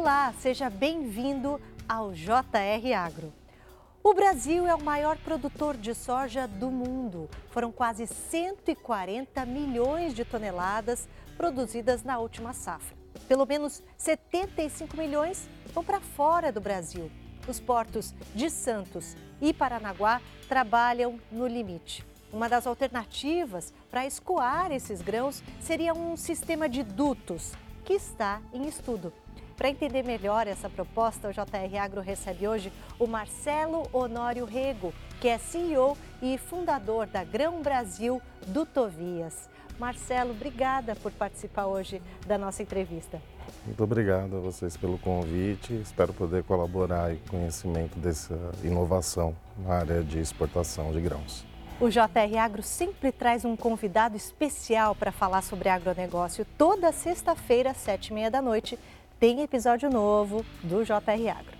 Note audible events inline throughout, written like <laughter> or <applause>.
Olá, seja bem-vindo ao JR Agro. O Brasil é o maior produtor de soja do mundo. Foram quase 140 milhões de toneladas produzidas na última safra. Pelo menos 75 milhões vão para fora do Brasil. Os portos de Santos e Paranaguá trabalham no limite. Uma das alternativas para escoar esses grãos seria um sistema de dutos, que está em estudo. Para entender melhor essa proposta, o JR Agro recebe hoje o Marcelo Honório Rego, que é CEO e fundador da Grão Brasil Dutovias. Marcelo, obrigada por participar hoje da nossa entrevista. Muito obrigado a vocês pelo convite. Espero poder colaborar o conhecimento dessa inovação na área de exportação de grãos. O JR Agro sempre traz um convidado especial para falar sobre agronegócio. Toda sexta-feira, às sete e meia da noite, tem episódio novo do JR Agro.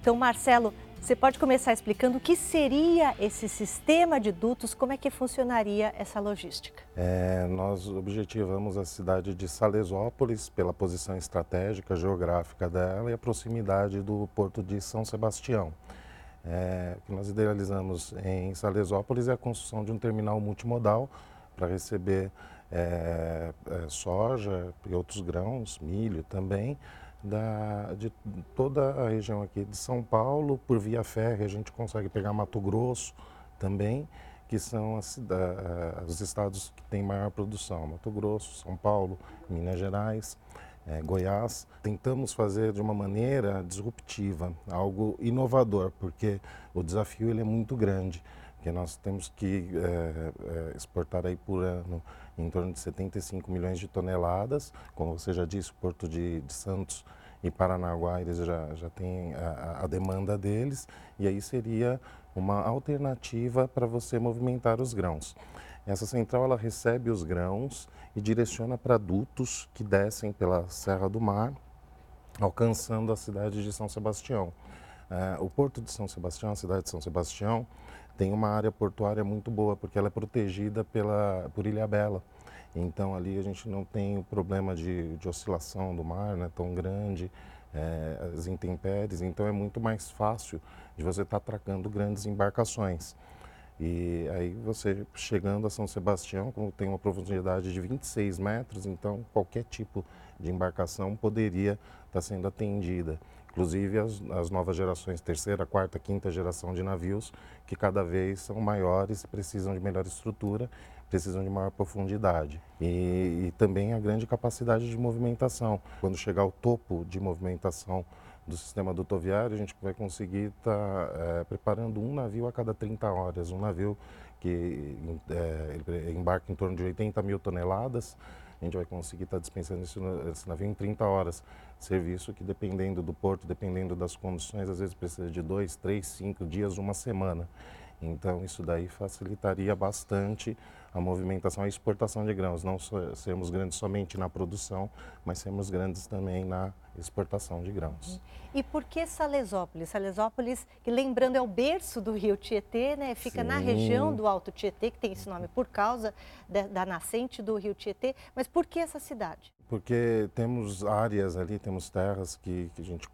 Então, Marcelo, você pode começar explicando o que seria esse sistema de dutos, como é que funcionaria essa logística? É, nós objetivamos a cidade de Salesópolis pela posição estratégica, geográfica dela e a proximidade do porto de São Sebastião. É, o que nós idealizamos em Salesópolis é a construção de um terminal multimodal para receber é, é, soja e outros grãos, milho também, da, de toda a região aqui de São Paulo, por via férrea a gente consegue pegar Mato Grosso também, que são as, da, os estados que têm maior produção, Mato Grosso, São Paulo, Minas Gerais, é, Goiás. Tentamos fazer de uma maneira disruptiva, algo inovador, porque o desafio ele é muito grande que nós temos que é, exportar aí por ano em torno de 75 milhões de toneladas. Como você já disse, o Porto de, de Santos e Paranaguá eles já, já têm a, a, demanda deles e aí seria uma alternativa para você movimentar os grãos. Essa central ela recebe os grãos e direciona para dutos que descem pela Serra do Mar, alcançando a cidade de São Sebastião. É, o Porto de São Sebastião, a cidade de São Sebastião, tem uma área portuária muito boa, porque ela é protegida pela, por Ilha Bela. Então ali a gente não tem o problema de, de oscilação do mar né, tão grande, é, as intempéries, então é muito mais fácil de você estar tá atracando grandes embarcações. E aí você chegando a São Sebastião, como tem uma profundidade de 26 metros, então qualquer tipo de embarcação poderia estar tá sendo atendida. Inclusive as, as novas gerações, terceira, quarta, quinta geração de navios, que cada vez são maiores, precisam de melhor estrutura, precisam de maior profundidade. E, e também a grande capacidade de movimentação. Quando chegar ao topo de movimentação do sistema dutoviário, a gente vai conseguir estar tá, é, preparando um navio a cada 30 horas. Um navio que é, embarca em torno de 80 mil toneladas, a gente vai conseguir estar tá dispensando esse, esse navio em 30 horas. Serviço que, dependendo do porto, dependendo das condições, às vezes precisa de dois, três, cinco dias, uma semana. Então, isso daí facilitaria bastante a movimentação e exportação de grãos. Não sermos grandes somente na produção, mas sermos grandes também na exportação de grãos. E por que Salesópolis? Salesópolis, que lembrando é o berço do rio Tietê, né? fica Sim. na região do Alto Tietê, que tem esse nome por causa da, da nascente do rio Tietê. Mas por que essa cidade? Porque temos áreas ali, temos terras que, que a gente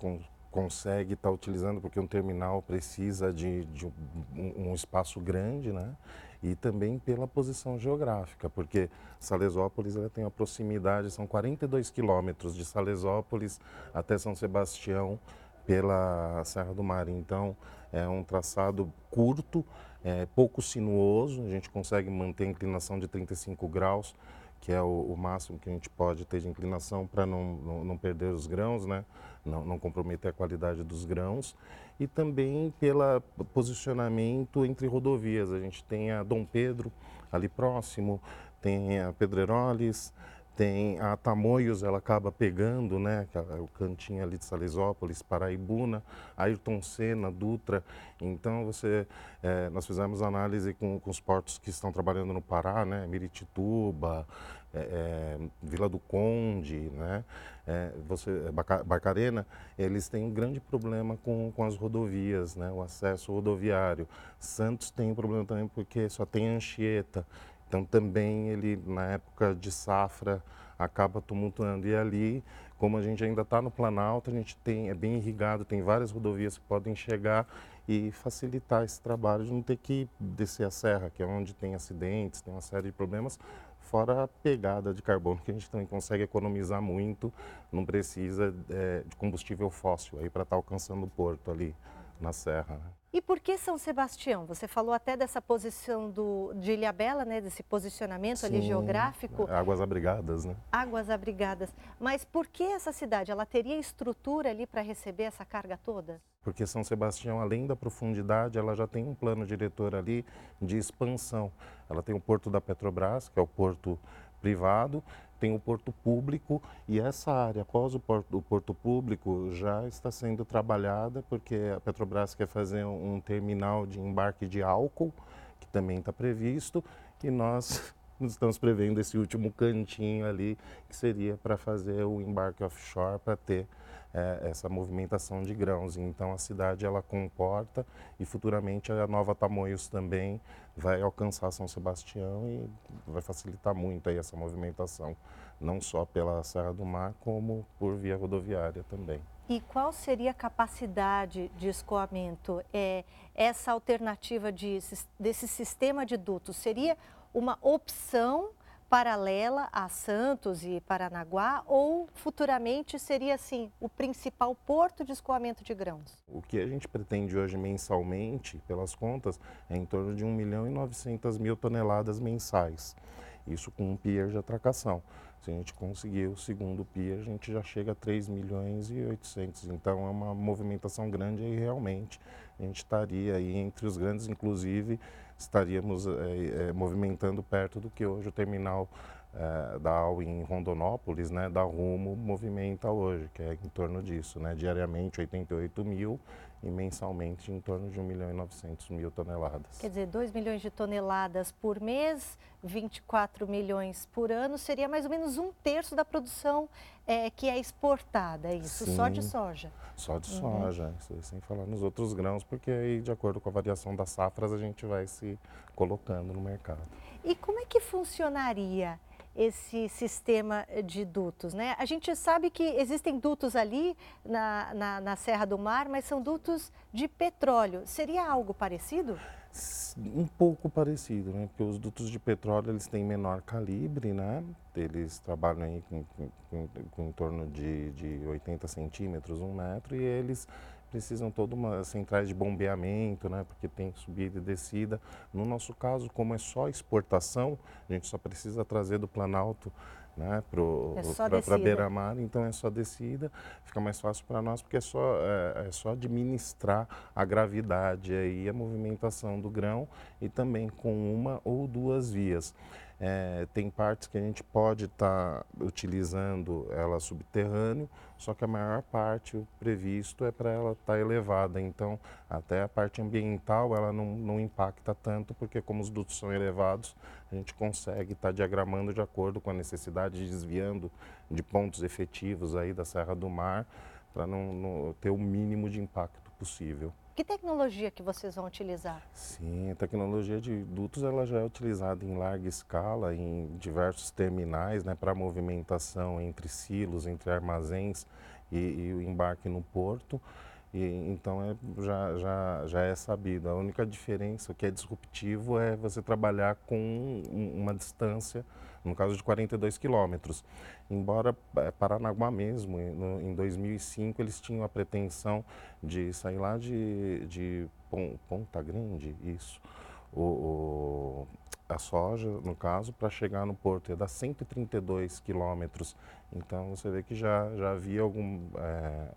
consegue estar tá utilizando, porque um terminal precisa de, de um, um, espaço grande, né? E também pela posição geográfica, porque Salesópolis ela tem a proximidade, são 42 quilômetros de Salesópolis até São Sebastião pela Serra do Mar. Então é um traçado curto, é, pouco sinuoso, a gente consegue manter a inclinação de 35 graus que é o, o, máximo que a gente pode ter de inclinação para não, não, não, perder os grãos, né? não, não comprometer a qualidade dos grãos. E também pelo posicionamento entre rodovias. A gente tem a Dom Pedro ali próximo, tem a Pedreroles, tem a Tamoios, ela acaba pegando, né, é o cantinho ali de Salesópolis, Paraibuna, Ayrton Senna, Dutra. Então, você, é, nós fizemos análise com, com, os portos que estão trabalhando no Pará, né, Miritituba, é, é, Vila do Conde, né, é, você, Barcarena, eles têm um grande problema com, com as rodovias, né, o acesso rodoviário. Santos tem um problema também porque só tem Anchieta. Então também ele na época de safra acaba tumultuando. E ali, como a gente ainda está no Planalto, a gente tem, é bem irrigado, tem várias rodovias que podem chegar e facilitar esse trabalho de não ter que descer a serra, que é onde tem acidentes, tem uma série de problemas, fora a pegada de carbono, que a gente também consegue economizar muito, não precisa é, de combustível fóssil aí para estar tá alcançando o porto ali na serra. Né? E por que São Sebastião? Você falou até dessa posição do, de Ilhabela, né? Desse posicionamento Sim, ali geográfico. Águas abrigadas, né? Águas abrigadas. Mas por que essa cidade? Ela teria estrutura ali para receber essa carga toda? Porque São Sebastião, além da profundidade, ela já tem um plano diretor ali de expansão. Ela tem o porto da Petrobras, que é o porto privado, tem o porto público e essa área após o porto, o porto público já está sendo trabalhada porque a Petrobras quer fazer um terminal de embarque de álcool, que também está previsto, e nós <laughs> estamos prevendo esse último cantinho ali, que seria para fazer o embarque offshore, para ter é, essa movimentação de grãos. Então a cidade ela comporta e futuramente a Nova Tamoios também vai alcançar São Sebastião e vai facilitar muito aí essa movimentação, não só pela Serra do Mar, como por via rodoviária também. E qual seria a capacidade de escoamento? É, essa alternativa de, desse sistema de dutos seria uma opção paralela a Santos e Paranaguá ou futuramente seria assim o principal porto de escoamento de grãos? O que a gente pretende hoje mensalmente, pelas contas, é em torno de 1 milhão e 900 mil toneladas mensais. Isso com um pier de atracação. Se a gente conseguir o segundo pier, a gente já chega a 3 milhões e 800. Então é uma movimentação grande e realmente a gente estaria aí entre os grandes, inclusive estaríamos é, movimentando perto do que hoje o terminal é, da AU em Rondonópolis, né, da Rumo, movimenta hoje, que é em torno disso, né, diariamente 88 mil e mensalmente em torno de 1 milhão e 900 mil toneladas. Quer dizer, 2 milhões de toneladas por mês, 24 milhões por ano, seria mais ou menos um terço da produção é, que é exportada, é isso, Sim, só de soja? Só de uhum. soja, sem falar nos outros grãos, porque aí, de acordo com a variação das safras, a gente vai se colocando no mercado. E como é que funcionaria esse sistema de dutos. Né? A gente sabe que existem dutos ali na, na, na, Serra do Mar, mas são dutos de petróleo. Seria algo parecido? Um pouco parecido, né? porque os dutos de petróleo eles têm menor calibre, né? eles trabalham aí com, com, com, com em torno de, de 80 centímetros, um metro, e eles precisam toda uma centrais de bombeamento, né, porque tem subida e descida. No nosso caso, como é só exportação, a gente só precisa trazer do Planalto né, para é beira-mar, então é só descida, fica mais fácil para nós porque é só, é, é, só administrar a gravidade e a movimentação do grão e também com uma ou duas vias. É, tem partes que a gente pode estar tá utilizando ela subterrâneo, só que a maior parte o previsto é para ela estar tá elevada. Então, até a parte ambiental ela não, não impacta tanto, porque como os dutos são elevados, a gente consegue estar tá diagramando de acordo com a necessidade, desviando de pontos efetivos aí da Serra do Mar, para não, não ter o mínimo de impacto possível. Que tecnologia que vocês vão utilizar? Sim, a tecnologia de dutos ela já é utilizada em larga escala em diversos terminais né, para movimentação entre silos, entre armazéns e, e o embarque no porto. E, então é, já, já, já é sabido. A única diferença, o que é disruptivo, é você trabalhar com uma distância, no caso de 42 quilômetros. Embora é, Paranaguá mesmo, em 2005, eles tinham a pretensão de sair lá de, de Ponta Grande, isso, o, o a soja, no caso, para chegar no porto ia dar 132 quilômetros. Então você vê que já, já havia algum. É,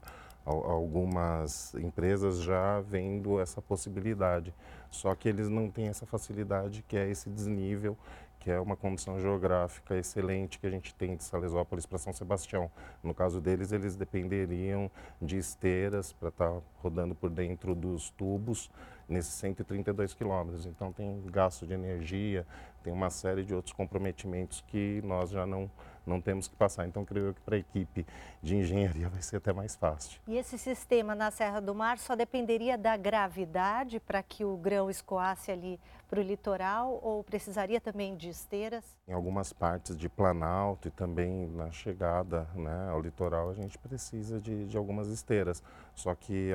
algumas empresas já vendo essa possibilidade. Só que eles não têm essa facilidade que é esse desnível, que é uma condição geográfica excelente que a gente tem de Salesópolis para São Sebastião. No caso deles, eles dependeriam de esteiras para estar tá rodando por dentro dos tubos nesses 132 quilômetros. Então tem gasto de energia, tem uma série de outros comprometimentos que nós já não não temos que passar. Então, creio que para a equipe de engenharia vai ser até mais fácil. E esse sistema na Serra do Mar só dependeria da gravidade para que o grão escoasse ali para o litoral ou precisaria também de esteiras? Em algumas partes de Planalto e também na chegada né, ao litoral a gente precisa de, de algumas esteiras. Só que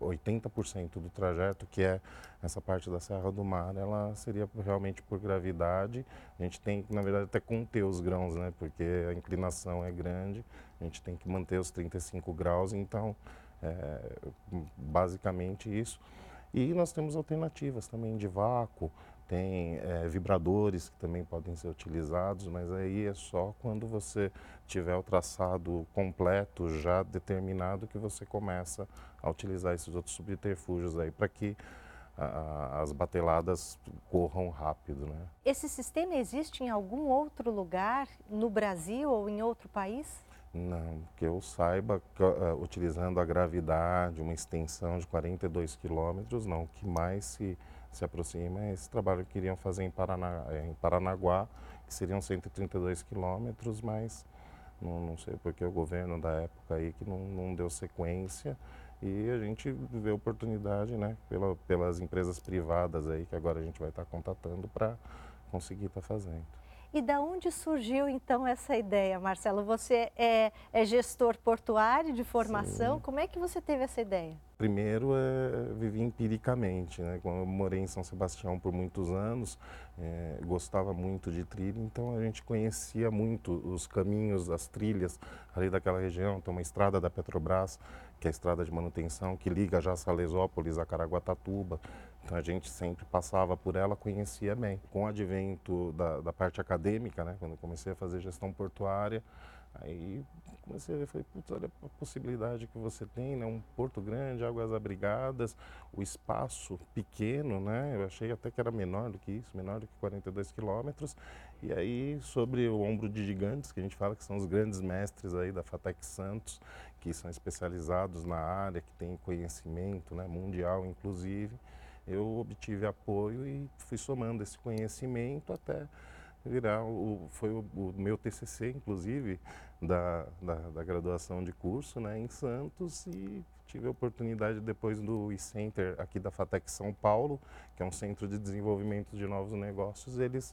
80% do trajeto, que é essa parte da Serra do Mar, ela seria realmente por gravidade. A gente tem que, na verdade, até conter os grãos, né? Porque a inclinação é grande, a gente tem que manter os 35 graus, então é, basicamente isso. E nós temos alternativas também de vácuo, tem é, vibradores que também podem ser utilizados, mas aí é só quando você tiver o traçado completo, já determinado, que você começa a utilizar esses outros subterfúgios aí para que a, as bateladas corram rápido. Né? Esse sistema existe em algum outro lugar no Brasil ou em outro país? Não, que eu saiba, uh, utilizando a gravidade, uma extensão de 42 quilômetros, não. O que mais se, se aproxima é esse trabalho que iriam fazer em, Paraná, eh, em Paranaguá, que seriam 132 quilômetros, mas não, não sei porque o governo da época aí que não, não deu sequência e a gente vê oportunidade, né, pela, pelas empresas privadas aí que agora a gente vai estar contatando para conseguir estar fazendo. E da onde surgiu então essa ideia, Marcelo? Você é, é gestor portuário de formação, Sim. como é que você teve essa ideia? Primeiro, é, vivi empiricamente, né? Quando eu morei em São Sebastião por muitos anos, é, gostava muito de trilha, então a gente conhecia muito os caminhos, as trilhas ali daquela região. Tem uma estrada da Petrobras, que é a estrada de manutenção, que liga já Salesópolis a Caraguatatuba. Então a gente sempre passava por ela, conhecia bem. Com o advento da, da parte acadêmica, né, quando comecei a fazer gestão portuária, aí comecei a ver, falei, putz, olha a possibilidade que você tem, né, um porto grande, águas abrigadas, o espaço pequeno, né, eu achei até que era menor do que isso, menor do que 42 quilômetros, e aí sobre o ombro de gigantes, que a gente fala que são os grandes mestres aí da FATEC Santos, que são especializados na área, que têm conhecimento né, mundial, inclusive, eu obtive apoio e fui somando esse conhecimento até virar o foi o, o meu TCC inclusive da, da, da, graduação de curso né, em Santos e tive a oportunidade depois do e-center aqui da Fatec São Paulo que é um centro de desenvolvimento de novos negócios eles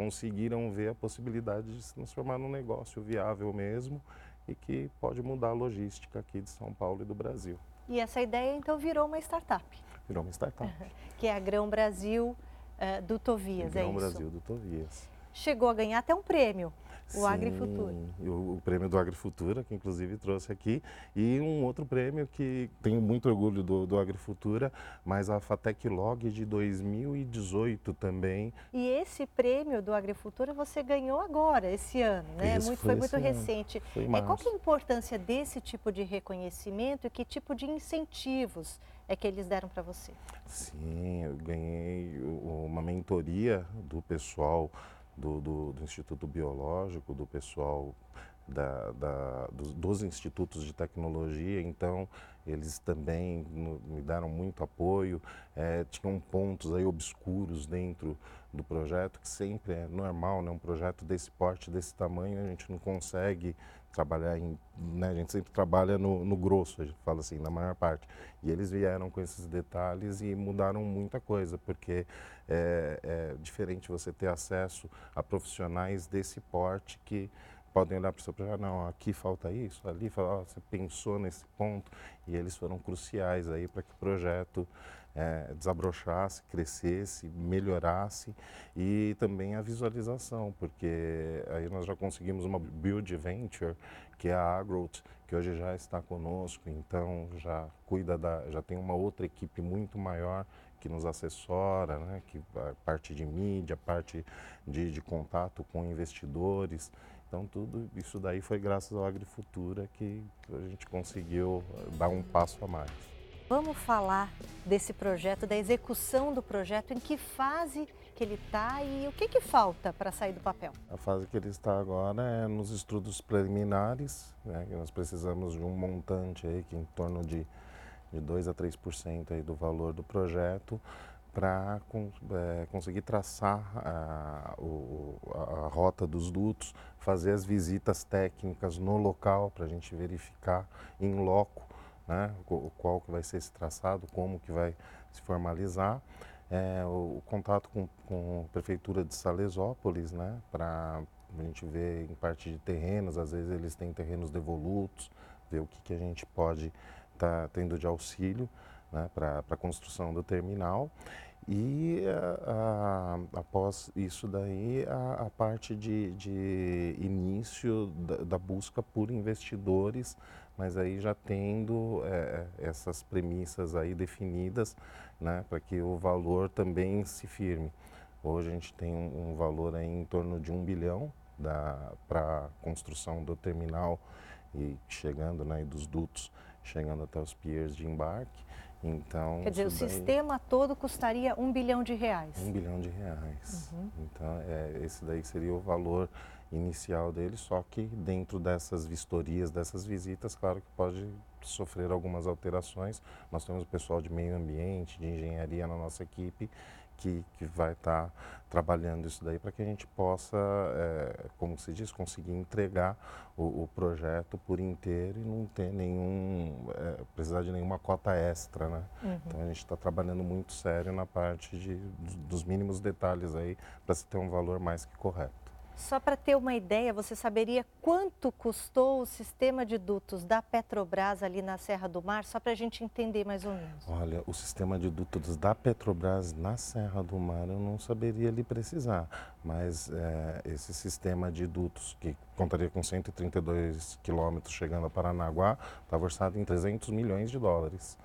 conseguiram ver a possibilidade de se transformar num negócio viável mesmo e que pode mudar a logística aqui de São Paulo e do Brasil. E essa ideia então virou uma startup? Virou uma startup. <laughs> que é a Grão Brasil uh, do Tovias, Grão é isso? Grão Brasil do Tovias. Chegou a ganhar até um prêmio. O Agrifutura. O, o, prêmio do Agrifutura, que inclusive trouxe aqui, e um outro prêmio que tenho muito orgulho do, do Agrifutura, mas a Fatec Log de 2018 também. E esse prêmio do Agrifutura você ganhou agora, esse ano, né? Muito, foi, foi muito ano. recente. Foi é, qual que é a importância desse tipo de reconhecimento e que tipo de incentivos é que eles deram para você? Sim, eu ganhei uma mentoria do pessoal do, do, do Instituto Biológico, do pessoal da, da, dos, dos, institutos de tecnologia, então eles também no, me deram muito apoio. É, tinham pontos aí obscuros dentro do projeto, que sempre é normal, né? um projeto desse porte, desse tamanho, a gente não consegue trabalhar em. Né? A gente sempre trabalha no, no grosso, a gente fala assim, na maior parte. E eles vieram com esses detalhes e mudaram muita coisa, porque é, é diferente você ter acesso a profissionais desse porte que podem olhar para o seu projeto, não, aqui falta isso, ali, fala, oh, você pensou nesse ponto, e eles foram cruciais aí para que o projeto é, desabrochasse, crescesse, melhorasse e também a visualização, porque aí nós já conseguimos uma build venture, que é a Agrot, que hoje já está conosco, então já cuida da, já tem uma outra equipe muito maior que nos assessora, né, que a parte de mídia, parte de, de contato com investidores. Então tudo isso daí foi graças ao Agrifutura que a gente conseguiu dar um passo a mais. Vamos falar desse projeto, da execução do projeto, em que fase que ele está e o que, que falta para sair do papel? A fase que ele está agora é nos estudos preliminares, né, que nós precisamos de um montante aí que é em torno de, de 2 a 3% aí do valor do projeto para é, conseguir traçar a, o, a, rota dos dutos, fazer as visitas técnicas no local para a gente verificar em loco né, qual que vai ser esse traçado, como que vai se formalizar. é, o, o, contato com, com a prefeitura de Salesópolis, né, para a gente ver em parte de terrenos, às vezes eles têm terrenos devolutos, ver o que, que a gente pode estar tá tendo de auxílio né, para a construção do terminal. E a, após isso daí, a, a parte de, de início da, da, busca por investidores, mas aí já tendo é, essas premissas aí definidas, né, para que o valor também se firme. Hoje a gente tem um, um valor aí em torno de um bilhão para a construção do terminal e chegando, né, dos dutos, chegando até os piers de embarque. Então, Quer dizer, o daí, sistema todo custaria um bilhão de reais. Um bilhão de reais. Uhum. Então, é, esse daí seria o valor inicial dele, só que dentro dessas vistorias, dessas visitas, claro que pode sofrer algumas alterações. Nós temos o pessoal de meio ambiente, de engenharia na nossa equipe, que, que vai estar tá trabalhando isso daí para que a gente possa, é, como se diz, conseguir entregar o, o, projeto por inteiro e não ter nenhum, é, precisar de nenhuma cota extra, né? Uhum. Então a gente está trabalhando muito sério na parte de, dos mínimos detalhes aí para se ter um valor mais que correto. Só para ter uma ideia, você saberia quanto custou o sistema de dutos da Petrobras ali na Serra do Mar? Só para a gente entender mais ou menos. Olha, o sistema de dutos da Petrobras na Serra do Mar eu não saberia lhe precisar, mas é, esse sistema de dutos que contaria com 132 quilômetros chegando a Paranaguá estava orçado em 300 milhões de dólares.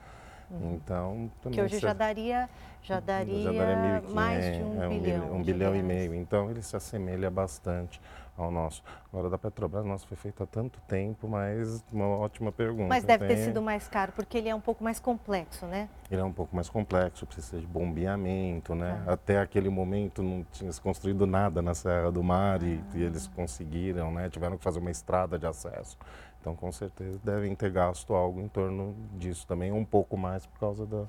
Uhum. Então, que hoje já daria, já daria, já daria mais de um, é, um bilhão. Um bilhão e meio. Então, ele se assemelha bastante ao nosso. Agora, da Petrobras, nosso foi feito há tanto tempo, mas uma ótima pergunta. Mas deve Tem... ter sido mais caro, porque ele é um pouco mais complexo, né? Ele é um pouco mais complexo, precisa de bombeamento, né? Ah. Até aquele momento não tinha se construído nada na Serra do Mar ah. e, e eles conseguiram, né? Tiveram que fazer uma estrada de acesso. Então, com certeza, devem ter gasto algo em torno disso também, um pouco mais por causa da,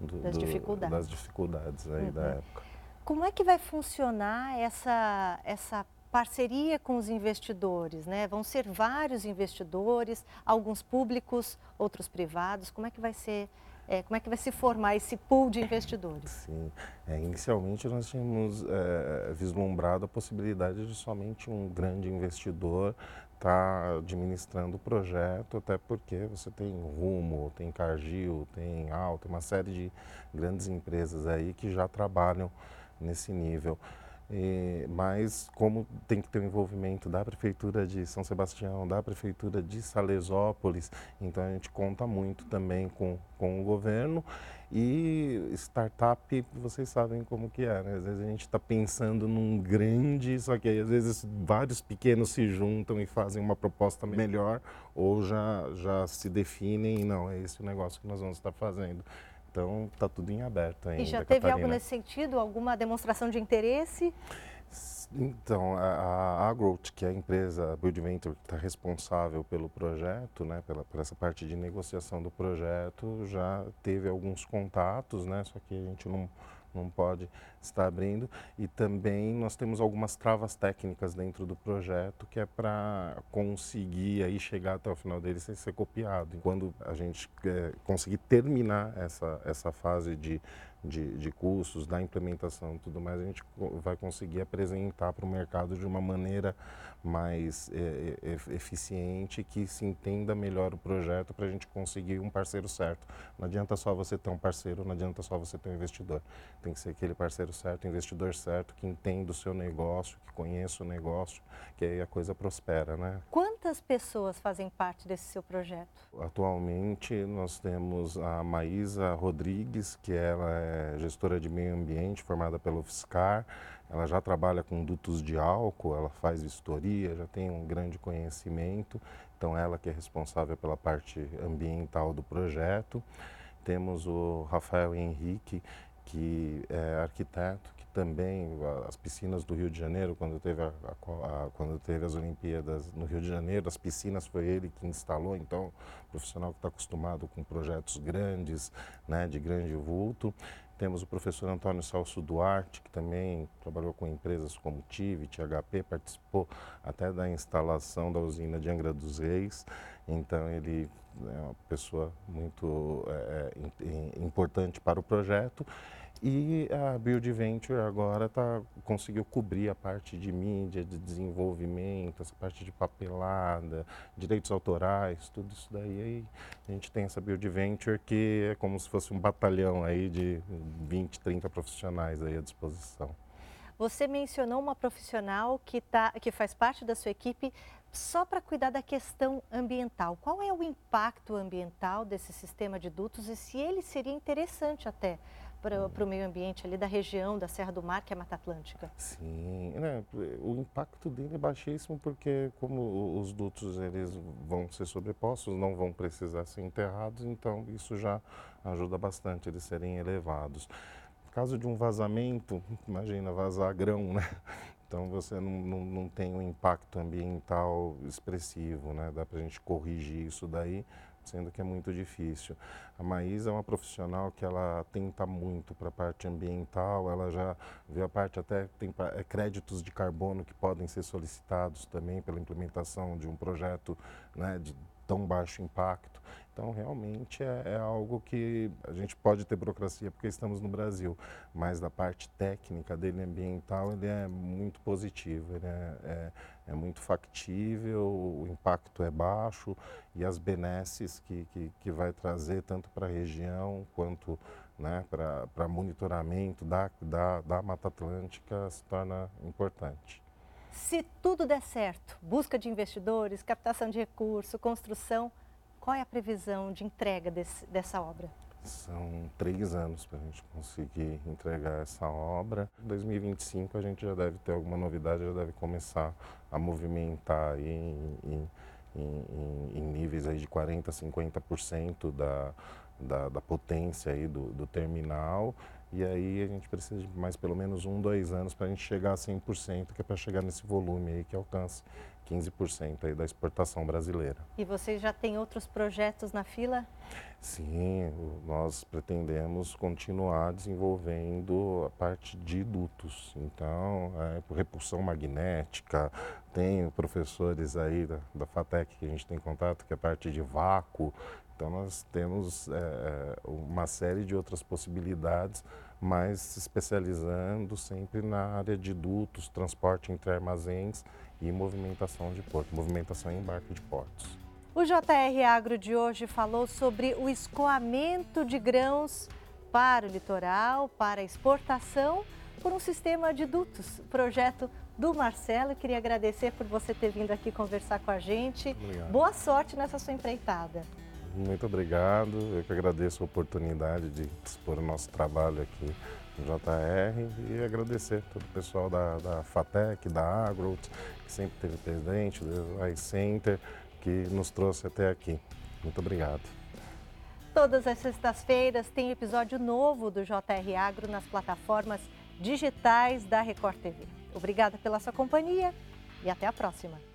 do, das, dificuldades. das dificuldades aí uhum. da época. Como é que vai funcionar essa, essa parceria com os investidores? Né? Vão ser vários investidores, alguns públicos, outros privados. Como é que vai ser é, como é que vai se formar esse pool de investidores? <laughs> Sim, é, inicialmente nós tínhamos é, vislumbrado a possibilidade de somente um grande investidor estar administrando o projeto, até porque você tem Rumo, tem Cargill, tem Alto, uma série de grandes empresas aí que já trabalham nesse nível. E, mas como tem que ter o envolvimento da Prefeitura de São Sebastião, da Prefeitura de Salesópolis, então a gente conta muito também com, com o governo e startup, vocês sabem como que é, né? Às vezes a gente está pensando num grande, só que aí, às vezes vários pequenos se juntam e fazem uma proposta melhor ou já, já se definem e não, é esse o negócio que nós vamos estar fazendo. Então, está tudo em aberto ainda. E já teve Catarina. algo nesse sentido? Alguma demonstração de interesse? Então, a, a Agrowth, que é a empresa Build Venture que está responsável pelo projeto, né, pela, por essa parte de negociação do projeto, já teve alguns contatos, né, só que a gente não, não pode estar abrindo. E também nós temos algumas travas técnicas dentro do projeto que é para conseguir aí chegar até o final dele sem ser copiado. E quando a gente é, conseguir terminar essa, essa fase de de, de custos, da implementação tudo mais, a gente vai conseguir apresentar para o mercado de uma maneira mais é, é, eficiente, que se entenda melhor o projeto para a gente conseguir um parceiro certo. Não adianta só você ter um parceiro, não adianta só você ter um investidor. Tem que ser aquele parceiro certo, investidor certo, que entenda o seu negócio, que conheça o negócio, que aí a coisa prospera, né? Quantas pessoas fazem parte desse seu projeto? Atualmente nós temos a Maísa Rodrigues, que ela é gestora de meio ambiente, formada pelo FSCAR, ela já trabalha com dutos de álcool, ela faz vistoria, já tem um grande conhecimento, então ela que é responsável pela parte ambiental do projeto. Temos o Rafael Henrique, que é arquiteto, que também as piscinas do Rio de Janeiro, quando teve, a, a, a, quando teve as Olimpíadas no Rio de Janeiro, as piscinas foi ele que instalou, então profissional que está acostumado com projetos grandes, né, de grande vulto. Temos o professor Antônio Salso Duarte, que também trabalhou com empresas como Tivit, HP, participou até da instalação da usina de Angra dos Reis. Então, ele é uma pessoa muito é, é importante para o projeto. E a Build Venture agora tá, conseguiu cobrir a parte de mídia, de desenvolvimento, essa parte de papelada, direitos autorais, tudo isso daí. Aí a gente tem essa Build Venture que é como se fosse um batalhão aí de 20, 30 profissionais aí à disposição. Você mencionou uma profissional que, tá, que faz parte da sua equipe só para cuidar da questão ambiental. Qual é o impacto ambiental desse sistema de dutos e se ele seria interessante até para o meio ambiente ali da região da Serra do Mar, que é a Mata Atlântica? Sim, né? o impacto dele é baixíssimo porque como os dutos eles vão ser sobrepostos, não vão precisar ser enterrados, então isso já ajuda bastante eles serem elevados. No caso de um vazamento, imagina vazar grão, né? <laughs> Então você não, não, não tem um impacto ambiental expressivo, né? Dá para a gente corrigir isso daí, sendo que é muito difícil. A Maísa é uma profissional que ela tenta muito para a parte ambiental, ela já vê a parte até, tem é, créditos de carbono que podem ser solicitados também pela implementação de um projeto né, de tão baixo impacto. Então, realmente é, é, algo que a gente pode ter burocracia porque estamos no Brasil, mas da parte técnica dele ambiental, ele é muito positivo, ele é, é, é muito factível, o impacto é baixo e as benesses que, que, que vai trazer tanto para a região quanto né, para monitoramento da, da, da Mata Atlântica se torna importante. Se tudo der certo, busca de investidores, captação de recursos, construção, qual é a previsão de entrega desse, dessa obra? São três anos para a gente conseguir entregar essa obra. Em 2025 a gente já deve ter alguma novidade, já deve começar a movimentar em, em, em, em níveis aí de 40%, 50% da, da, da potência aí do, do terminal e aí a gente precisa de mais pelo menos um, dois anos para a gente chegar a 100%, que é para chegar nesse volume aí que alcance 15% aí da exportação brasileira. E vocês já têm outros projetos na fila? Sim, nós pretendemos continuar desenvolvendo a parte de dutos. Então, é, repulsão magnética, tem professores aí da, da FATEC que a gente tem contato, que é a parte de vácuo, então nós temos é, é, uma série de outras possibilidades, mas se especializando sempre na área de dutos, transporte entre armazéns e movimentação de porto, movimentação e embarque de portos. O JR Agro de hoje falou sobre o escoamento de grãos para o litoral, para exportação, por um sistema de dutos, projeto do Marcelo. Queria agradecer por você ter vindo aqui conversar com a gente. Obrigado. Boa sorte nessa sua empreitada. Muito obrigado. Eu que agradeço a oportunidade de expor o nosso trabalho aqui no JR e agradecer todo o pessoal da, da FATEC, da Agro, que sempre esteve presente, do iCenter, que nos trouxe até aqui. Muito obrigado. Todas as sextas-feiras tem episódio novo do JR Agro nas plataformas digitais da Record TV. Obrigada pela sua companhia e até a próxima.